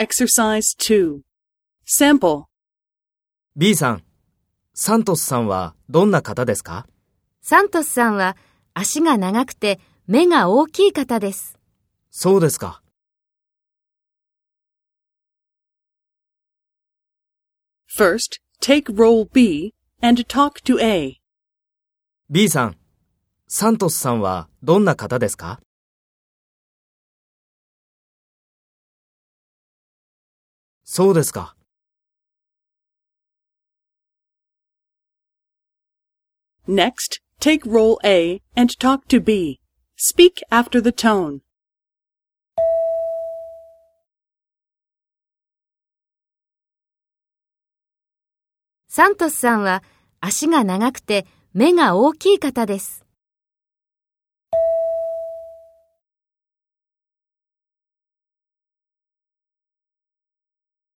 Exercise 2. Sample. B さん、サントスさんはどんな方ですか？サントスさんは足が長くて目が大きい方です。そうですか。First, take role B and talk to A. B さん、サントスさんはどんな方ですか？そうですか。Next, take role A and talk to B. Speak after the tone. サントスさんは足が長くて目が大きい方です。